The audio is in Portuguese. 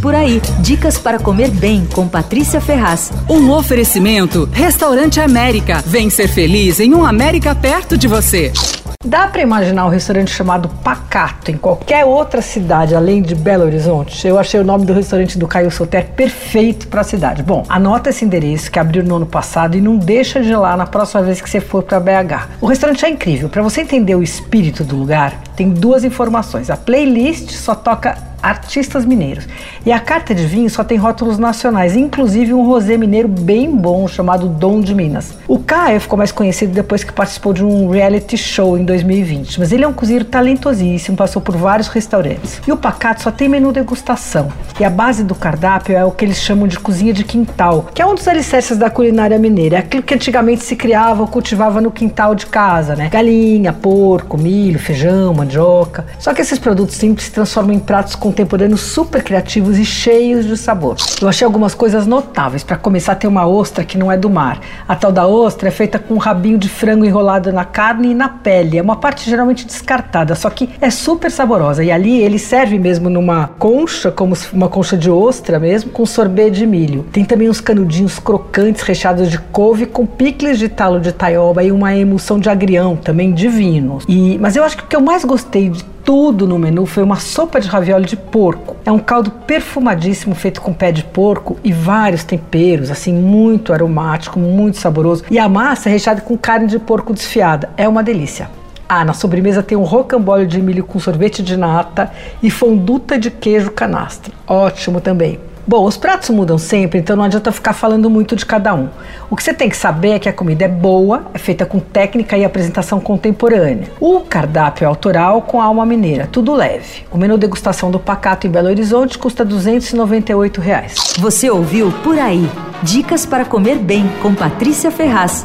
Por aí, dicas para comer bem com Patrícia Ferraz. Um oferecimento Restaurante América. Vem ser feliz em um América perto de você. Dá para imaginar um restaurante chamado Pacato em qualquer outra cidade além de Belo Horizonte? Eu achei o nome do restaurante do Caio Soter perfeito para a cidade. Bom, anota esse endereço que abriu no ano passado e não deixa de ir lá na próxima vez que você for para BH. O restaurante é incrível. Para você entender o espírito do lugar, tem duas informações. A playlist só toca artistas mineiros. E a carta de vinho só tem rótulos nacionais, inclusive um rosé mineiro bem bom chamado Dom de Minas. O Caio ficou mais conhecido depois que participou de um reality show em 2020, mas ele é um cozinheiro talentosíssimo, passou por vários restaurantes. E o Pacato só tem menu degustação. E a base do cardápio é o que eles chamam de cozinha de quintal, que é um dos alicerces da culinária mineira. É aquilo que antigamente se criava ou cultivava no quintal de casa, né? Galinha, porco, milho, feijão, mandioca. Só que esses produtos simples se transformam em pratos contemporâneos super criativos e cheios de sabor. Eu achei algumas coisas notáveis. Para começar, tem uma ostra que não é do mar. A tal da ostra é feita com um rabinho de frango enrolado na carne e na pele. É uma parte geralmente descartada, só que é super saborosa. E ali ele serve mesmo numa concha, como uma concha de ostra mesmo, com sorbet de milho. Tem também uns canudinhos crocantes recheados de couve com picles de talo de taioba e uma emulsão de agrião, também divinos. E, mas eu acho que o que eu mais gostei de tudo no menu foi uma sopa de ravioli de porco. É um caldo perfumadíssimo feito com pé de porco e vários temperos, assim, muito aromático, muito saboroso. E a massa é recheada com carne de porco desfiada. É uma delícia. Ah, na sobremesa tem um rocambole de milho com sorvete de nata e fonduta de queijo canastra. Ótimo também. Bom, os pratos mudam sempre, então não adianta ficar falando muito de cada um. O que você tem que saber é que a comida é boa, é feita com técnica e apresentação contemporânea. O cardápio é autoral com alma mineira, tudo leve. O menu degustação do Pacato em Belo Horizonte custa 298 reais. Você ouviu Por Aí. Dicas para comer bem com Patrícia Ferraz.